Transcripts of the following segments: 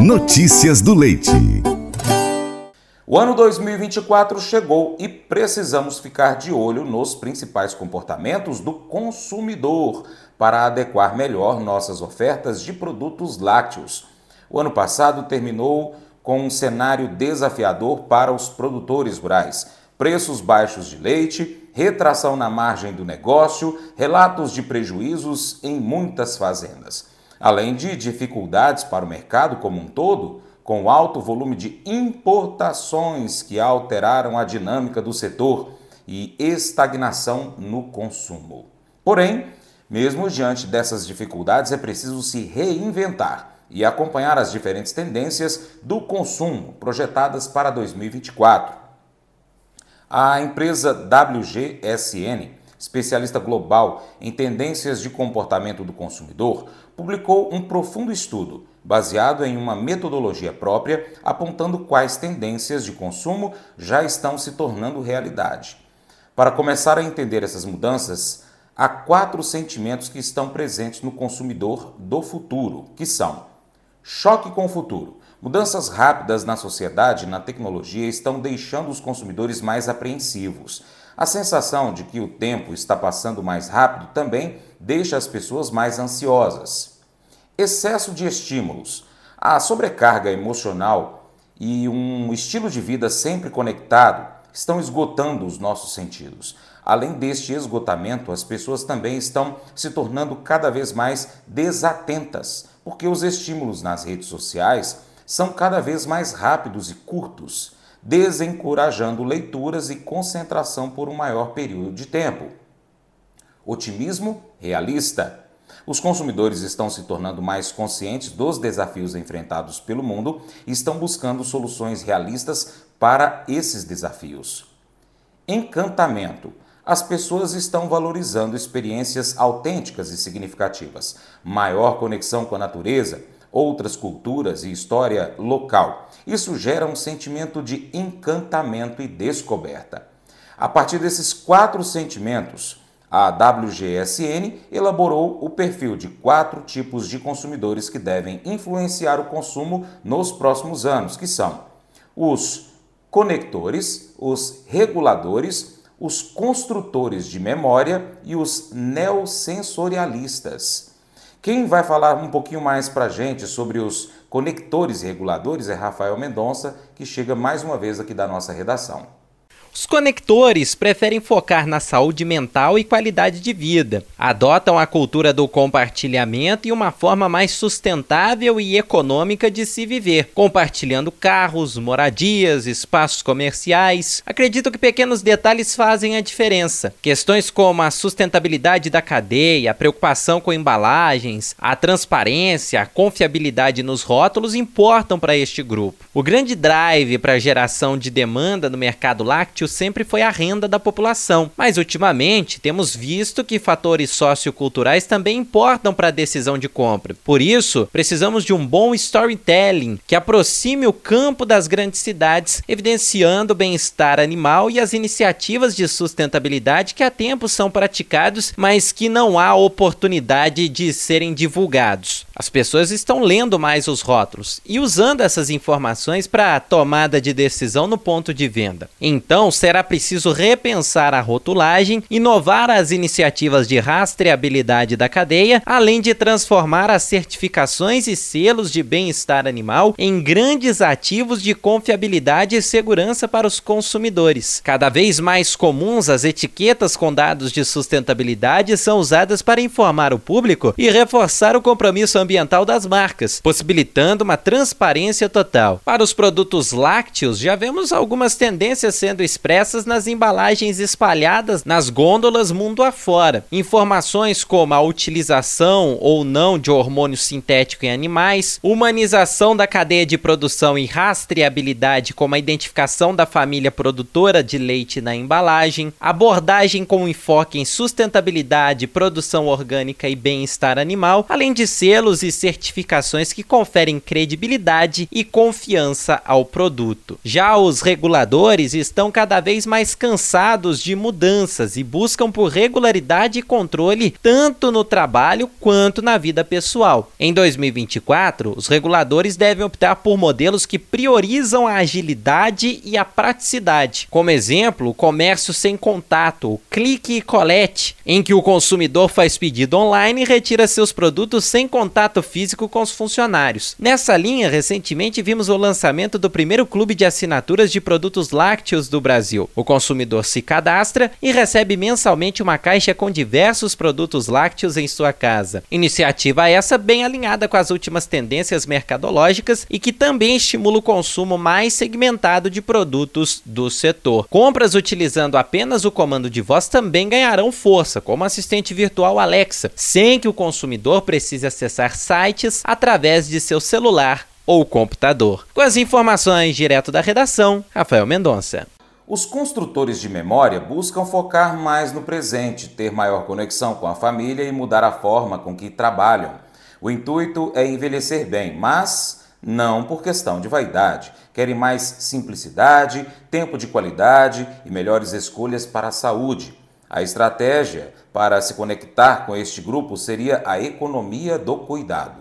Notícias do Leite. O ano 2024 chegou e precisamos ficar de olho nos principais comportamentos do consumidor para adequar melhor nossas ofertas de produtos lácteos. O ano passado terminou com um cenário desafiador para os produtores rurais. Preços baixos de leite, retração na margem do negócio, relatos de prejuízos em muitas fazendas além de dificuldades para o mercado como um todo, com alto volume de importações que alteraram a dinâmica do setor e estagnação no consumo. Porém, mesmo diante dessas dificuldades, é preciso se reinventar e acompanhar as diferentes tendências do consumo projetadas para 2024. A empresa WGSN especialista global em tendências de comportamento do consumidor, publicou um profundo estudo baseado em uma metodologia própria, apontando quais tendências de consumo já estão se tornando realidade. Para começar a entender essas mudanças, há quatro sentimentos que estão presentes no consumidor do futuro, que são choque com o futuro. Mudanças rápidas na sociedade e na tecnologia estão deixando os consumidores mais apreensivos. A sensação de que o tempo está passando mais rápido também deixa as pessoas mais ansiosas. Excesso de estímulos, a sobrecarga emocional e um estilo de vida sempre conectado estão esgotando os nossos sentidos. Além deste esgotamento, as pessoas também estão se tornando cada vez mais desatentas, porque os estímulos nas redes sociais são cada vez mais rápidos e curtos desencorajando leituras e concentração por um maior período de tempo. Otimismo realista. Os consumidores estão se tornando mais conscientes dos desafios enfrentados pelo mundo e estão buscando soluções realistas para esses desafios. Encantamento. As pessoas estão valorizando experiências autênticas e significativas, maior conexão com a natureza outras culturas e história local. Isso gera um sentimento de encantamento e descoberta. A partir desses quatro sentimentos, a WGSN elaborou o perfil de quatro tipos de consumidores que devem influenciar o consumo nos próximos anos, que são os conectores, os reguladores, os construtores de memória e os neosensorialistas. Quem vai falar um pouquinho mais para a gente sobre os conectores reguladores é Rafael Mendonça, que chega mais uma vez aqui da nossa redação. Os conectores preferem focar na saúde mental e qualidade de vida. Adotam a cultura do compartilhamento e uma forma mais sustentável e econômica de se viver, compartilhando carros, moradias, espaços comerciais. Acredito que pequenos detalhes fazem a diferença. Questões como a sustentabilidade da cadeia, a preocupação com embalagens, a transparência, a confiabilidade nos rótulos importam para este grupo. O grande drive para a geração de demanda no mercado lácteo sempre foi a renda da população, mas ultimamente temos visto que fatores socioculturais também importam para a decisão de compra. Por isso, precisamos de um bom storytelling que aproxime o campo das grandes cidades, evidenciando o bem-estar animal e as iniciativas de sustentabilidade que há tempo são praticados, mas que não há oportunidade de serem divulgados. As pessoas estão lendo mais os rótulos e usando essas informações para a tomada de decisão no ponto de venda. Então, então, será preciso repensar a rotulagem, inovar as iniciativas de rastreabilidade da cadeia, além de transformar as certificações e selos de bem-estar animal em grandes ativos de confiabilidade e segurança para os consumidores. Cada vez mais comuns, as etiquetas com dados de sustentabilidade são usadas para informar o público e reforçar o compromisso ambiental das marcas, possibilitando uma transparência total. Para os produtos lácteos, já vemos algumas tendências sendo expressas nas embalagens espalhadas nas gôndolas mundo afora. Informações como a utilização ou não de hormônio sintético em animais, humanização da cadeia de produção e rastreabilidade como a identificação da família produtora de leite na embalagem, abordagem com enfoque em sustentabilidade, produção orgânica e bem-estar animal, além de selos e certificações que conferem credibilidade e confiança ao produto. Já os reguladores estão cada cada vez mais cansados de mudanças e buscam por regularidade e controle tanto no trabalho quanto na vida pessoal. Em 2024, os reguladores devem optar por modelos que priorizam a agilidade e a praticidade. Como exemplo, o comércio sem contato, o clique e colete, em que o consumidor faz pedido online e retira seus produtos sem contato físico com os funcionários. Nessa linha, recentemente vimos o lançamento do primeiro clube de assinaturas de produtos lácteos do Brasil. O consumidor se cadastra e recebe mensalmente uma caixa com diversos produtos lácteos em sua casa. Iniciativa essa bem alinhada com as últimas tendências mercadológicas e que também estimula o consumo mais segmentado de produtos do setor. Compras utilizando apenas o comando de voz também ganharão força, como assistente virtual Alexa, sem que o consumidor precise acessar sites através de seu celular ou computador. Com as informações direto da redação, Rafael Mendonça. Os construtores de memória buscam focar mais no presente, ter maior conexão com a família e mudar a forma com que trabalham. O intuito é envelhecer bem, mas não por questão de vaidade. Querem mais simplicidade, tempo de qualidade e melhores escolhas para a saúde. A estratégia para se conectar com este grupo seria a economia do cuidado.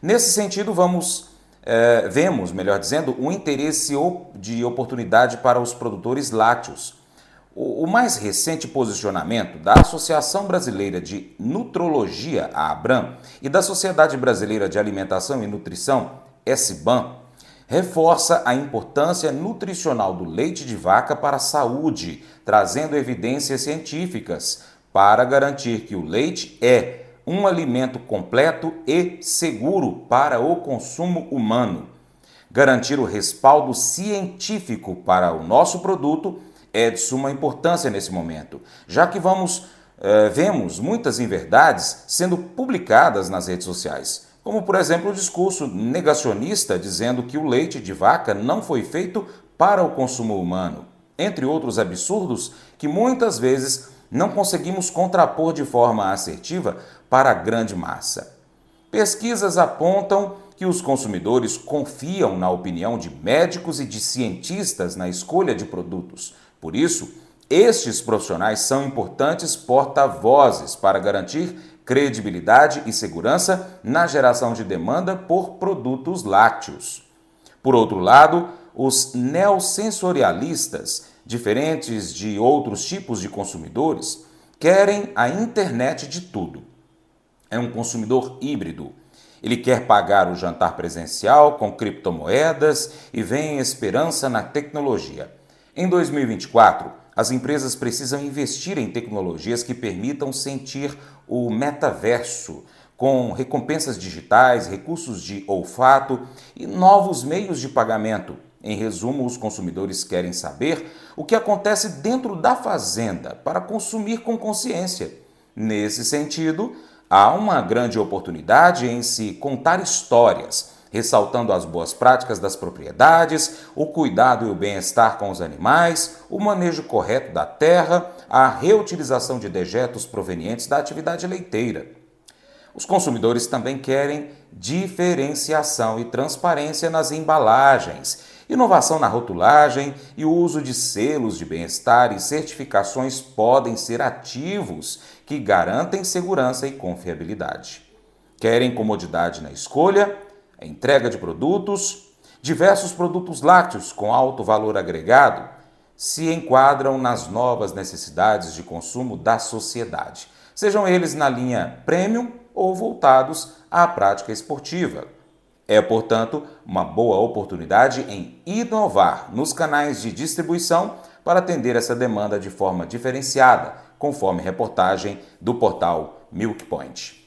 Nesse sentido, vamos é, vemos, melhor dizendo, um interesse de oportunidade para os produtores lácteos. O, o mais recente posicionamento da Associação Brasileira de Nutrologia, a ABRAM, e da Sociedade Brasileira de Alimentação e Nutrição, SBAM, reforça a importância nutricional do leite de vaca para a saúde, trazendo evidências científicas para garantir que o leite é um alimento completo e seguro para o consumo humano. Garantir o respaldo científico para o nosso produto é de suma importância nesse momento, já que vamos eh, vemos muitas inverdades sendo publicadas nas redes sociais, como por exemplo o discurso negacionista dizendo que o leite de vaca não foi feito para o consumo humano, entre outros absurdos que muitas vezes não conseguimos contrapor de forma assertiva para a grande massa. Pesquisas apontam que os consumidores confiam na opinião de médicos e de cientistas na escolha de produtos. Por isso, estes profissionais são importantes porta-vozes para garantir credibilidade e segurança na geração de demanda por produtos lácteos. Por outro lado, os neosensorialistas diferentes de outros tipos de consumidores, querem a internet de tudo. É um consumidor híbrido. Ele quer pagar o jantar presencial com criptomoedas e vem esperança na tecnologia. Em 2024, as empresas precisam investir em tecnologias que permitam sentir o metaverso, com recompensas digitais, recursos de olfato e novos meios de pagamento em resumo, os consumidores querem saber o que acontece dentro da fazenda para consumir com consciência. Nesse sentido, há uma grande oportunidade em se contar histórias, ressaltando as boas práticas das propriedades, o cuidado e o bem-estar com os animais, o manejo correto da terra, a reutilização de dejetos provenientes da atividade leiteira. Os consumidores também querem diferenciação e transparência nas embalagens Inovação na rotulagem e o uso de selos de bem-estar e certificações podem ser ativos que garantem segurança e confiabilidade. Querem comodidade na escolha, entrega de produtos, diversos produtos lácteos com alto valor agregado se enquadram nas novas necessidades de consumo da sociedade, sejam eles na linha premium ou voltados à prática esportiva. É, portanto, uma boa oportunidade em inovar nos canais de distribuição para atender essa demanda de forma diferenciada, conforme reportagem do portal Milk Point.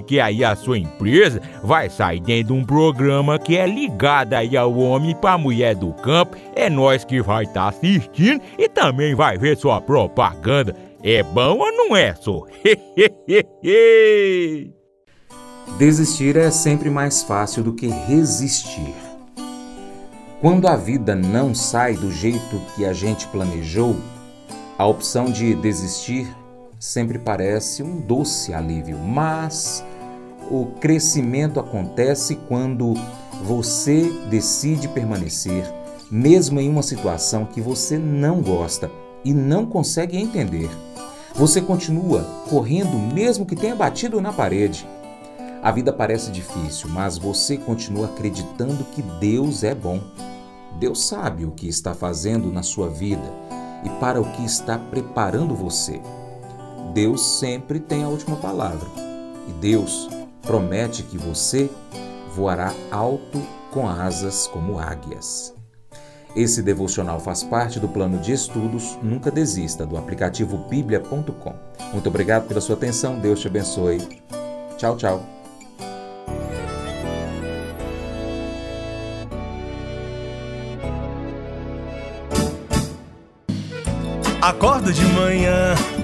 porque aí a sua empresa vai sair dentro de um programa que é ligado aí ao homem para mulher do campo. É nós que vai estar tá assistindo e também vai ver sua propaganda. É bom ou não é, só? Desistir é sempre mais fácil do que resistir. Quando a vida não sai do jeito que a gente planejou, a opção de desistir sempre parece um doce alívio, mas o crescimento acontece quando você decide permanecer, mesmo em uma situação que você não gosta e não consegue entender. Você continua correndo mesmo que tenha batido na parede. A vida parece difícil, mas você continua acreditando que Deus é bom. Deus sabe o que está fazendo na sua vida e para o que está preparando você. Deus sempre tem a última palavra e Deus promete que você voará alto com asas como águias. Esse devocional faz parte do plano de estudos Nunca Desista do aplicativo bíblia.com. Muito obrigado pela sua atenção, Deus te abençoe. Tchau, tchau. Acordo de manhã